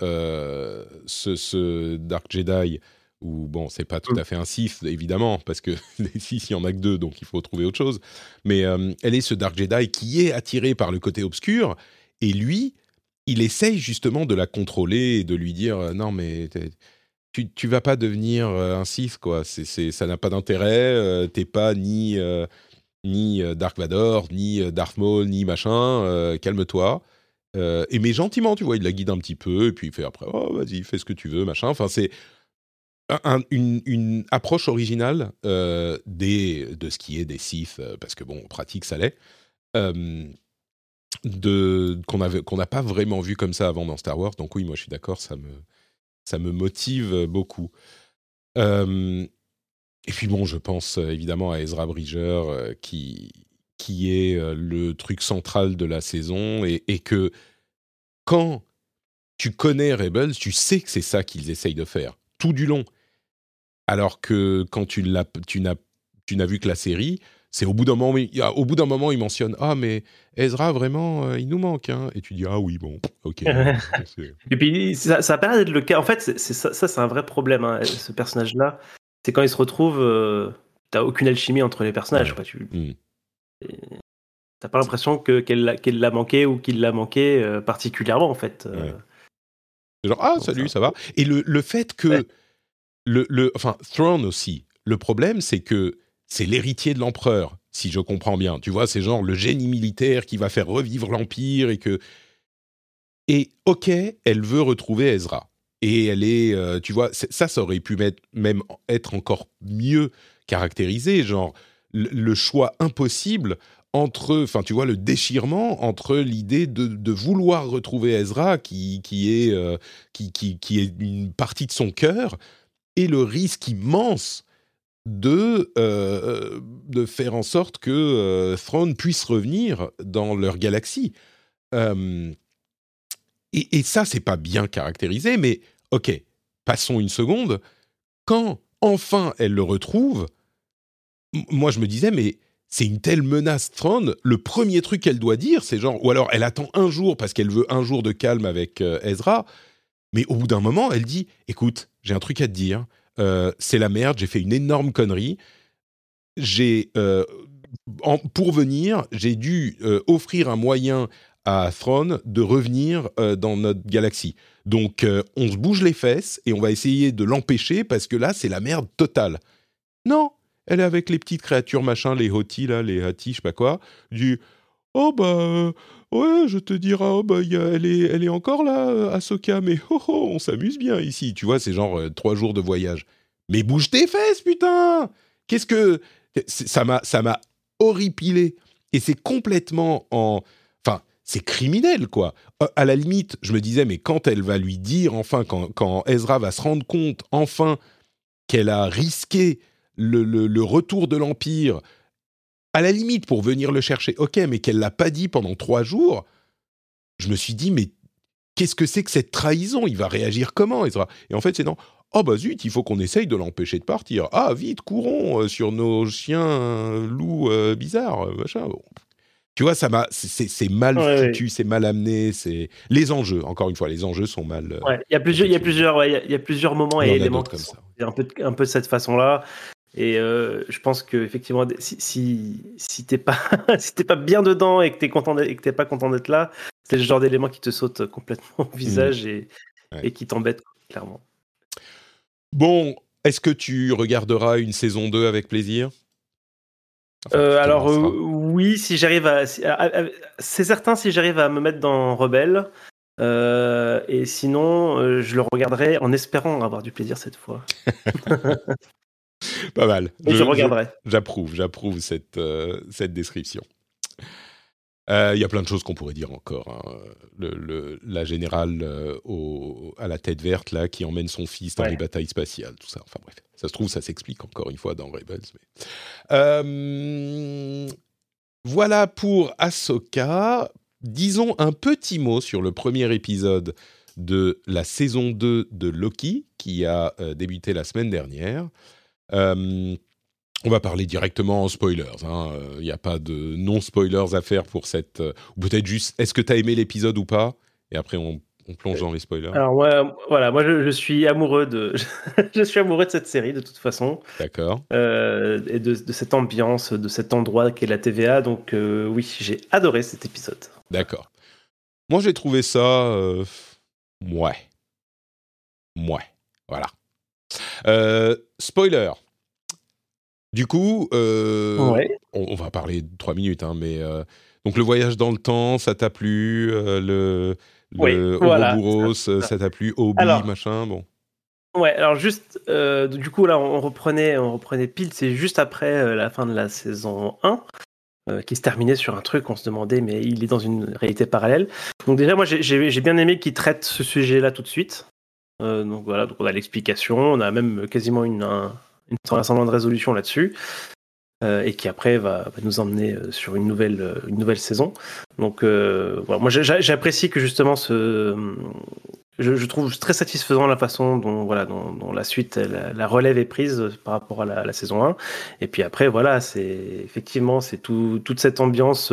ce, ce, Dark Jedi, ou bon, c'est pas tout à fait un Sith, évidemment, parce que les Sith, il y en a que deux, donc il faut trouver autre chose. Mais elle est ce Dark Jedi qui est attiré par le côté obscur, et lui, il essaye justement de la contrôler et de lui dire non, mais tu, tu vas pas devenir euh, un Sith, quoi. C'est, ça n'a pas d'intérêt. Euh, t'es pas ni, euh, ni Dark Vador, ni Darth Maul, ni machin. calme-toi. et mais gentiment, tu vois, il la guide un petit peu, et puis il fait après, oh, vas-y, fais ce que tu veux, machin. Enfin, c'est une, approche originale de ce qui est des Sith, parce que bon, pratique, ça l'est. qu'on n'a pas vraiment vu comme ça avant dans Star Wars. Donc oui, moi je suis d'accord, ça me, ça me motive beaucoup. et puis bon, je pense évidemment à Ezra Bridger, qui, qui est le truc central de la saison, et, que quand tu connais Rebels, tu sais que c'est ça qu'ils essayent de faire, tout du long. Alors que quand tu n'as vu que la série, c'est au bout d'un moment, au bout d'un moment, il mentionne ah mais Ezra vraiment, euh, il nous manque, hein. et tu dis ah oui bon, ok. et puis ça, ça paraît être le cas. En fait, c'est, ça, c'est un vrai problème. Hein, ce personnage-là, c'est quand il se retrouve, euh, t'as aucune alchimie entre les personnages. Quoi, tu mmh. t'as pas l'impression que qu'elle, qu'elle l'a manqué ou qu'il l'a manqué euh, particulièrement en fait. Genre ah salut, ça. va. Et le, le fait que le, le enfin Throne aussi. Le problème, c'est que c'est l'héritier de l'empereur, si je comprends bien. Tu vois, c'est genre le génie militaire qui va faire revivre l'empire et que. Et ok, elle veut retrouver Ezra. Et elle est, euh, tu vois, ça, ça aurait pu même être encore mieux caractérisé, genre le, choix impossible entre, enfin, tu vois, le déchirement entre l'idée de, vouloir retrouver Ezra, qui, qui, est, euh, qui, qui, qui, est une partie de son cœur, et le risque immense de, euh, de faire en sorte que euh, Throne puisse revenir dans leur galaxie. et, et, ça, c'est pas bien caractérisé, mais ok, passons une seconde. Quand enfin elle le retrouve, moi je me disais, mais c'est une telle menace Throne, le premier truc qu'elle doit dire, c'est genre, ou alors elle attend un jour parce qu'elle veut un jour de calme avec euh, Ezra, mais au bout d'un moment, elle dit, écoute, j'ai un truc à te dire, euh, c'est la merde, j'ai fait une énorme connerie. J'ai, euh, pour venir, j'ai dû euh, offrir un moyen à Throne de revenir dans notre galaxie. Donc, on se bouge les fesses et on va essayer de l'empêcher parce que là, c'est la merde totale. Non, elle est avec les petites créatures machin, les Hoti là, les Hati, je sais pas quoi. Du oh bah ouais, je te dirai, oh bah elle est, elle est encore là, Ahsoka, mais oh, oh on s'amuse bien ici. Tu vois, c'est genre trois jours de voyage. Mais bouge tes fesses, putain Qu'est-ce que ça m'a ça m'a horripilé et c'est complètement en enfin c'est criminel quoi. À la limite, je me disais mais quand elle va lui dire enfin quand, Ezra va se rendre compte enfin qu'elle a risqué le, retour de l'empire à la limite pour venir le chercher, ok, mais qu'elle l'a pas dit pendant trois jours, je me suis dit mais qu'est-ce que c'est que cette trahison? Il va réagir comment Ezra Et en fait c'est non, Oh bah zut, il faut qu'on essaye de l'empêcher de partir. Ah vite, courons euh, sur nos chiens euh, loups euh, bizarres, machin. Tu vois, ça m'a, c'est mal foutu, c'est mal amené, c'est les enjeux. Encore une fois, les enjeux sont mal. il y a plusieurs, il y a plusieurs, il y, a plusieurs moments et éléments comme ça. Un peu, un peu de cette façon-là. Et je pense que effectivement, si si, si t'es pas si t'es pas bien dedans et que t'es content et que t'es pas content d'être là, c'est le genre d'élément qui te saute complètement au visage mmh. et, et qui t'embête clairement. Bon, est-ce que tu regarderas une saison 2 avec plaisir? Euh, alors oui, si j'arrive à, c'est certain si j'arrive à me mettre dans Rebelle. Euh, et sinon, euh, je le regarderai en espérant avoir du plaisir cette fois. Pas mal. Et je, regarderai. J'approuve, j'approuve cette, cette description. Il y a plein de choses qu'on pourrait dire encore. Hein. Le, la générale au, à la tête verte là qui emmène son fils dans les batailles spatiales, tout ça. Enfin bref, ça se trouve, ça s'explique encore une fois dans Rebels. Mais... voilà pour Ahsoka. Disons un petit mot sur le premier épisode de la saison 2 de Loki qui a débuté la semaine dernière. Euh, on va parler directement en spoilers. Il hein. n'y euh, a pas de non-spoilers à faire pour cette. Euh, ou peut-être juste, est-ce que tu as aimé l'épisode ou pas? Et après, on, plonge dans les spoilers. Alors, moi, voilà, moi je, suis amoureux de. je suis amoureux de cette série, de toute façon. D'accord. et de, cette ambiance, de cet endroit qu'est la TVA. Donc, oui, j'ai adoré cet épisode. D'accord. Moi, j'ai trouvé ça. Ouais. Ouais. Voilà. spoiler. Du coup, euh, on, va parler de trois minutes, hein, mais euh, donc le voyage dans le temps, ça t'a plu euh, Le, le ça t'a plu Obi, machin, bon. Ouais, alors juste, du coup là, on reprenait, on reprenait pile, c'est juste après la fin de la saison 1. qui se terminait sur un truc, on se demandait, mais il est dans une réalité parallèle. Donc déjà, moi, j'ai bien aimé qu'il traite ce sujet-là tout de suite. donc voilà, donc on a l'explication, on a même quasiment une, une de résolution là-dessus. Euh, et qui après va, nous emmener euh, sur une nouvelle, euh, une nouvelle saison. Donc voilà, moi j'apprécie que justement je, trouve très satisfaisant la façon dont voilà dont, la suite la, relève est prise par rapport à la, saison 1 et puis après voilà c'est effectivement c'est tout, toute cette ambiance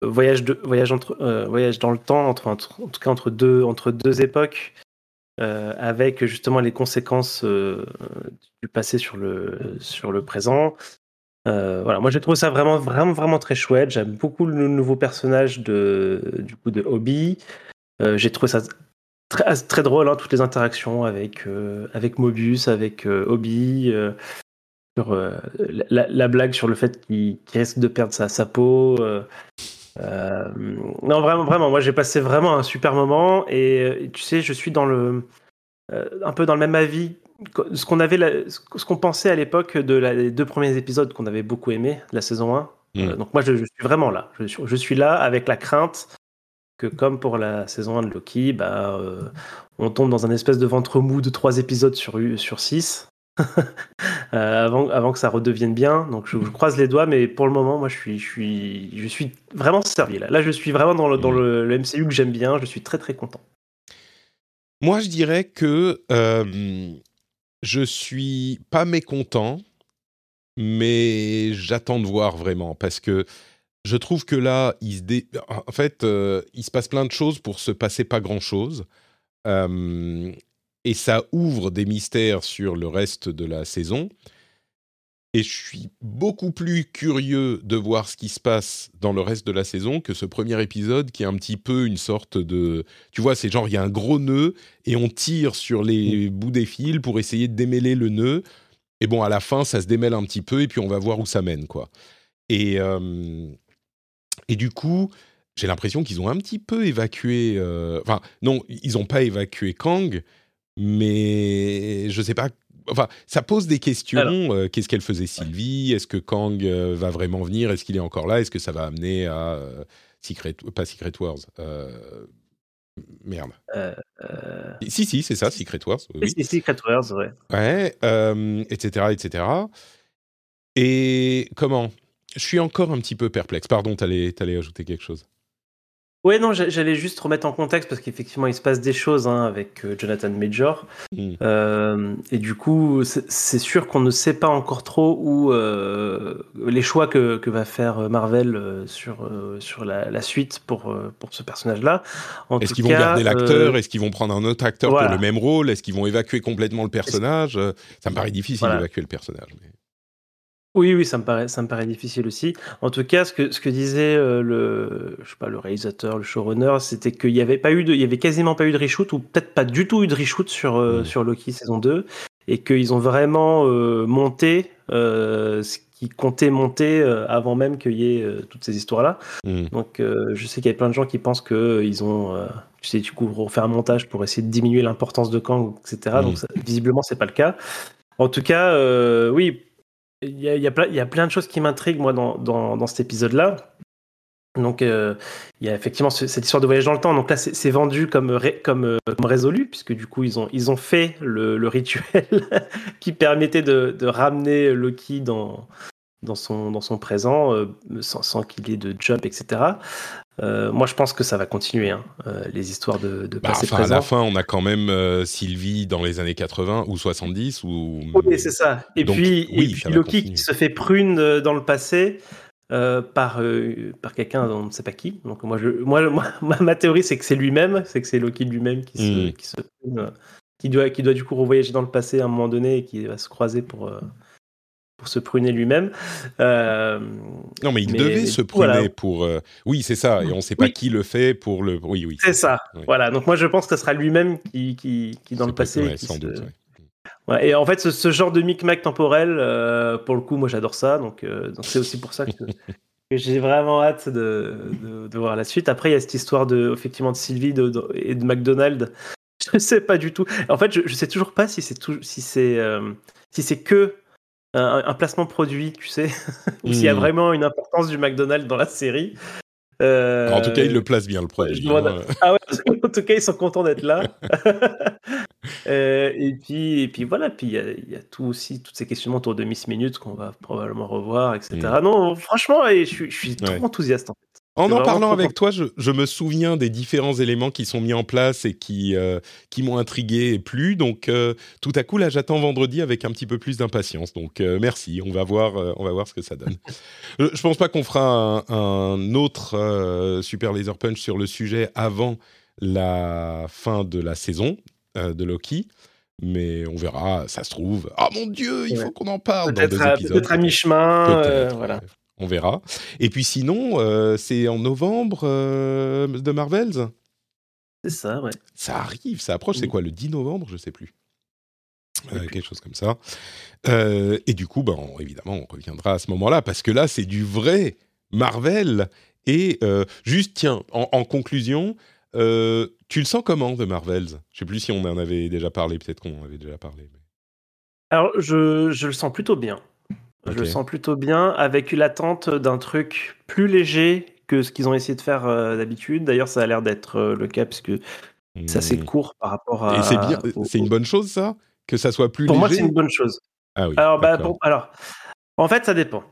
voyage de voyage entre voyage dans le temps entre, en tout cas entre deux entre deux époques euh, avec justement les conséquences euh, du passé sur le, sur le présent. Euh, voilà, moi j'ai trouvé ça vraiment, vraiment, vraiment très chouette. J'aime beaucoup le nouveau personnage de, du coup, de Hobby. j'ai trouvé ça très, très drôle, hein, toutes les interactions avec, avec Mobius, avec Hobby. sur la, blague sur le fait qu'il risque de perdre sa, sa peau. Euh, non, vraiment, vraiment. Moi, j'ai passé vraiment un super moment et, tu sais, je suis dans le euh, un peu dans le même avis. Ce qu'on avait, ce qu'on pensait à l'époque de la, les deux premiers épisodes qu'on avait beaucoup aimé, la saison 1. Mm. Euh, donc moi, je, suis vraiment là. Je suis, je suis, là avec la crainte que, comme pour la saison 1 de Loki, bah, on tombe dans un espèce de ventre mou de trois épisodes sur sur six. Euh, avant, que ça redevienne bien. Donc je, croise les doigts, mais pour le moment, moi, je suis, vraiment servi là. Je suis vraiment dans le, MCU que j'aime bien. Je suis très très content. Moi, je dirais que euh, je suis pas mécontent, mais j'attends de voir vraiment parce que je trouve que là, en fait, euh, il se passe plein de choses pour se passer pas grand chose. Euh, et ça ouvre des mystères sur le reste de la saison. Et je suis beaucoup plus curieux de voir ce qui se passe dans le reste de la saison que ce premier épisode qui est un petit peu une sorte de... Tu vois, c'est genre, il y a un gros nœud et on tire sur les bouts des fils pour essayer de démêler le nœud. Et bon, à la fin, ça se démêle un petit peu et puis on va voir où ça mène, quoi. Et, euh, et du coup, j'ai l'impression qu'ils ont un petit peu évacué... Euh, enfin, non, ils n'ont pas évacué Kang, mais je sais pas. Enfin, ça pose des questions. Euh, qu'est-ce qu'elle faisait Sylvie? Est-ce que Kang euh, va vraiment venir? Est-ce qu'il est encore là? Est-ce que ça va amener à euh, Secret, pas Secret Wars Merde. Si, si, c'est ça, Secret Wars. Oui. Secret Wars, ouais. Ouais, etc., etc. Et comment? Je suis encore un petit peu perplexe. Pardon, t'allais allais ajouter quelque chose Ouais, non, j'allais juste remettre en contexte parce qu'effectivement, il se passe des choses hein, avec euh, Jonathan Major. Mm. Euh, et du coup, c'est sûr qu'on ne sait pas encore trop où euh, les choix que, que, va faire Marvel sur, sur la, suite pour, pour ce personnage-là. Est-ce qu'ils vont garder l'acteur? Est-ce qu'ils vont prendre un autre acteur pour le même rôle? Est-ce qu'ils vont évacuer complètement le personnage? Ça me paraît difficile d'évacuer le personnage. Mais... Oui, oui, ça me paraît, ça me paraît difficile aussi. En tout cas, ce que, ce que disait euh, le, je sais pas, le réalisateur, le showrunner, c'était qu'il y avait pas eu de, il y avait quasiment pas eu de reshoot ou peut-être pas du tout eu de reshoot sur euh, mmh. sur Loki saison 2 et qu'ils ont vraiment euh, monté ce qui comptait monter avant même qu'il y ait toutes ces histoires-là. Mmh. Donc, je sais qu'il y a plein de gens qui pensent que ils ont, tu sais, du coup, refait un montage pour essayer de diminuer l'importance de Kang, etc. Donc, mmh. ça, visiblement, c'est pas le cas. En tout cas, oui, il y a, plein, de choses qui m'intriguent, moi, dans, cet épisode-là. Donc, il y a effectivement cette histoire de voyage dans le temps. Donc là, c'est vendu comme, comme, résolu, puisque du coup, ils ont, ils ont fait le, rituel qui permettait de, ramener Loki dans, son, présent, euh, sans, sans qu'il ait de jump, etc. Euh, moi, je pense que ça va continuer, hein, euh, les histoires de, de bah, passé enfin, présent. À la fin, on a quand même Sylvie dans les années 80 ou 70. Ou... Oui, c'est ça. Et Donc, puis, oui, et puis ça va Loki continuer. qui se fait prune dans le passé. euh, par, euh, par quelqu'un dont on ne sait pas qui. Donc moi, je, moi, moi ma, théorie c'est que c'est lui-même, c'est que c'est Loki lui-même qui se, Mm. qui, se prune, euh, qui doit, qui doit du coup revoyager dans le passé à un moment donné et qui va se croiser pour, euh, pour se pruner lui-même. Euh, Non, mais il Mais- devait se pruner voilà. pour. euh, Oui, c'est ça. Et on ne sait pas Oui. qui le fait pour le. Oui, oui. c'est ça. Oui. Voilà. Donc moi je pense que ce sera lui-même qui, qui, qui dans le passé. ouais, qui sans se- doute. ouais. Ouais, et en fait, ce, ce genre de micmac temporel, euh, pour le coup, moi j'adore ça. Donc c'est aussi pour ça que, j'ai vraiment hâte de, de, de voir la suite. Après, il y a cette histoire de, effectivement, de Sylvie de, et de McDonald's. Je sais pas du tout. En fait, je, je sais toujours pas si c'est si c'est euh, si c'est que un, un placement produit, tu sais, ou s'il y a Hmm. vraiment une importance du McDonald's dans la série. Euh, En tout cas, il le place bien, le produit. hein. ah ouais, en tout cas, ils sont contents d'être là. Euh, et puis, et puis voilà, puis il y a, y a tout aussi, toutes ces questions autour de Miss Minutes qu'on va probablement revoir, etc. Mm. Non, franchement, je, suis- je suis trop enthousiaste. En fait. En en parlant avec toi, je, je me souviens des différents éléments qui sont mis en place et qui, euh, qui m'ont intrigué et plu. Donc, euh, tout à coup, là, j'attends vendredi avec un petit peu plus d'impatience. Donc, euh, merci. On va voir, euh, on va voir ce que ça donne. je, je pense pas qu'on fera un, un autre euh, Super Laser Punch sur le sujet avant la fin de la saison euh, de Loki. Mais on verra, ça se trouve. Ah mon Dieu, il Ouais. faut qu'on en parle dans Peut-être à, épisodes. peut-être à mi-chemin. euh, voilà. On verra. Et puis sinon, euh, c'est en novembre euh, de Marvels? C'est ça, ouais. Ça arrive, ça approche. C'est quoi, le 10 novembre? Je sais plus. Euh, plus. quelque chose comme ça. Et du coup, ben, on- évidemment, on reviendra à ce moment-là, parce que là, c'est du vrai Marvel. Et juste, tiens, en, en conclusion, tu le sens comment de Marvels? Je sais plus si on en avait déjà parlé, peut-être qu'on en avait déjà parlé. mais- Alors, je, je le sens plutôt bien. Je le sens plutôt bien, avec l'attente d'un truc plus léger que ce qu'ils ont essayé de faire euh, d'habitude. D'ailleurs, ça a l'air d'être euh, le cas, parce que c'est assez Hmm. court par rapport à. Et c'est bien, au- c'est une bonne chose, ça? Que ça soit plus Pour moi, léger? c'est une bonne chose. Ah oui. Alors, bah, bon, alors, en fait, ça dépend.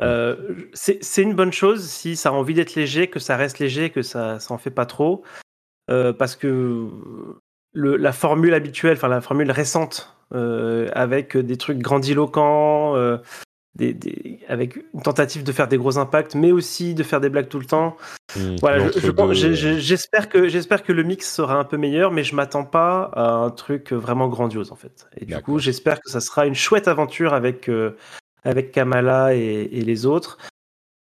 Euh, c'est c'est une bonne chose si ça a envie d'être léger, que ça reste léger, que ça ça en fait pas trop, Euh, parce que le, la formule habituelle, enfin la formule récente, avec des trucs grandiloquents, euh, des, des- avec une tentative de faire des gros impacts, mais aussi de faire des blagues tout le temps. Voilà, je- je euh, j'espère que j'espère que le mix sera un peu meilleur, mais je m'attends pas à un truc vraiment grandiose en fait. Et du coup, j'espère que ça sera une chouette aventure avec euh, avec Kamala et, et les autres.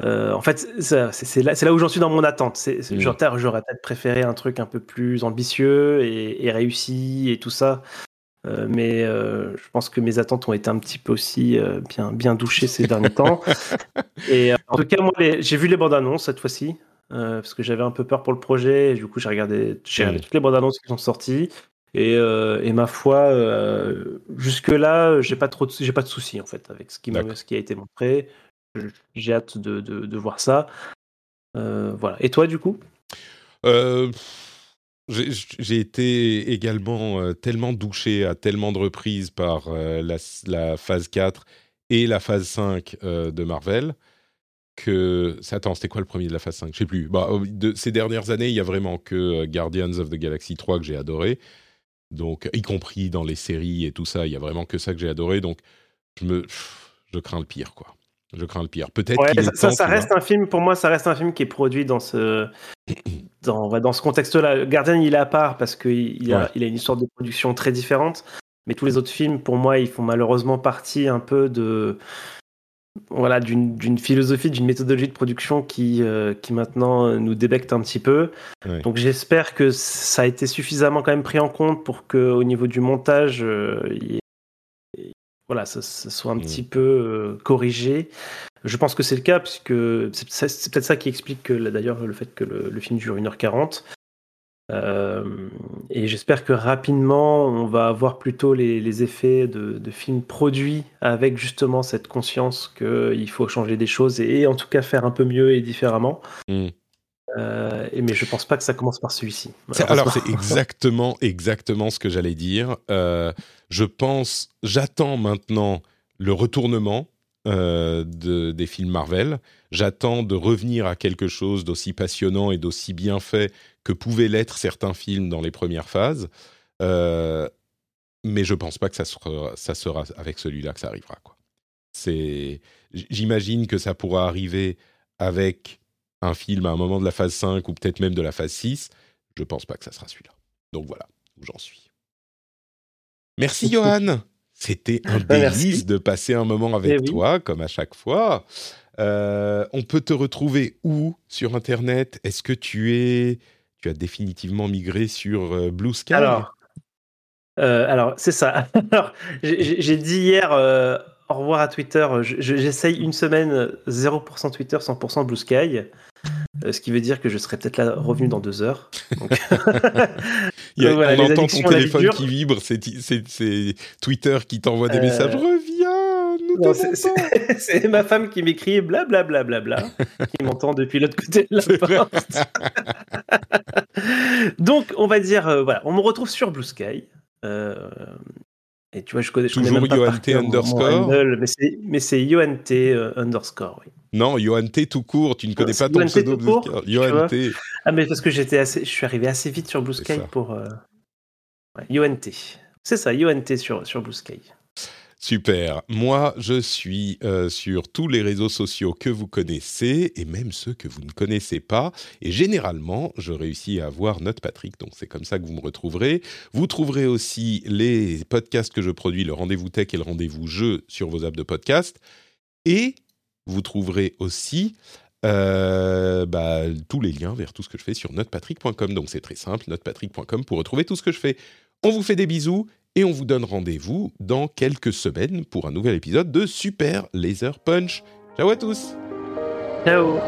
Euh, en fait, c'est là, où j'en suis dans mon attente. C'est- c'est- Mm. J'aurais peut-être- j'aurais peut-être préféré un truc un peu plus ambitieux et, et réussi et tout ça. Euh, mais euh, je pense que mes attentes ont été un petit peu aussi euh, bien, bien douchées ces derniers temps. Et en tout cas, moi, j'ai vu les bandes annonces cette fois-ci. parce que j'avais un peu peur pour le projet. Et du coup, j'ai regardé, toutes les bandes annonces qui sont sorties. Et, et ma foi, jusque-là, j'ai pas trop, j'ai pas de soucis en fait avec ce qui, ce a été montré. J'ai hâte de, de, de voir ça. Voilà. Et toi, du coup? J'ai été également euh, tellement douché à tellement de reprises par euh, la, la phase 4 et la phase 5 euh, de Marvel que... Attends, c'était quoi le premier de la phase 5 Je sais plus. Bah, euh, de, ces dernières années, il y a vraiment que Guardians of the Galaxy 3 que j'ai adoré. Donc, y compris dans les séries et tout ça, il y a vraiment que ça que j'ai adoré. Donc, je me... Je crains le pire, quoi. Je crains le pire. Peut-être Ouais, ça, ça- reste un film, pour moi, ça reste un film qui est produit dans ce, dans, ouais, dans ce contexte-là. Guardian, il est à part parce qu'il il a, Ouais. il a une histoire de production très différente. Mais tous les autres films, pour moi, ils font malheureusement partie un peu de. Voilà, d'une philosophie, d'une méthodologie de production qui, euh, qui maintenant euh, nous débecte un petit peu. Donc j'espère que ça a été suffisamment quand même pris en compte pour que au niveau du montage, euh, il y ait- voilà, ça, ça soit un Mm. petit peu euh, corrigé. Je pense que c'est le cas, puisque c'est peut-être ça qui explique d'ailleurs le fait que le, le film dure 1h40. et j'espère que rapidement, on va avoir plutôt les, effets de, films produits avec justement cette conscience qu'il faut changer des choses et, en tout cas faire un peu mieux et différemment. Mmh. Euh, mais je pense pas que ça commence par celui-ci. Alors c'est exactement, exactement ce que j'allais dire. Euh, je pense, j'attends maintenant le retournement euh, de, des films Marvel. J'attends de revenir à quelque chose d'aussi passionnant et d'aussi bien fait que pouvaient l'être certains films dans les premières phases. mais je pense pas que ça sera, ça sera avec celui-là que ça arrivera. Quoi. C'est, j'imagine que ça pourra arriver avec un film à un moment de la phase 5 ou peut-être même de la phase 6, je pense pas que ça sera celui-là. Donc voilà où j'en suis. Merci Johan. C'était un délice de passer un moment avec eh toi, comme à chaque fois. Euh, on peut te retrouver où sur Internet? Est-ce que tu es, tu as définitivement migré sur euh, Blue Sky? Alors, euh, alors c'est ça. Alors, j'ai dit hier au revoir à Twitter. J'essaye une semaine 0% Twitter, 100% Blue Sky. Euh, ce qui veut dire que je serai peut-être là revenu dans deux heures. Il y a, on entend ton téléphone qui vibre, c'est Twitter qui t'envoie des euh, messages. Reviens, nous C'est ma femme qui m'écrit blablabla, bla, bla, bla, qui m'entend depuis l'autre côté de la porte. Donc, on va dire, euh, voilà, on me retrouve sur Blue Sky. Et tu vois, je connais, je Toujours connais même pas underscore. mais c'est UNT underscore, oui. Non, Yohan tout court, tu ne connais pas ton pseudo Blue Sky. Ah, mais parce que j'étais assez, je suis arrivé assez vite sur Blue Sky pour. Euh... C'est ça, Yohan sur, sur Blue Sky. Super. Moi, je suis euh, sur tous les réseaux sociaux que vous connaissez et même ceux que vous ne connaissez pas. Et généralement, je réussis à avoir Note Patrick, donc c'est comme ça que vous me retrouverez. Vous trouverez aussi les podcasts que je produis, le rendez-vous tech et le rendez-vous jeu sur vos apps de podcast. Et vous trouverez aussi euh, bah, tous les liens vers tout ce que je fais sur notepatrick.com. Donc c'est très simple, notepatrick.com pour retrouver tout ce que je fais. On vous fait des bisous et on vous donne rendez-vous dans quelques semaines pour un nouvel épisode de Super Laser Punch. Ciao à tous Ciao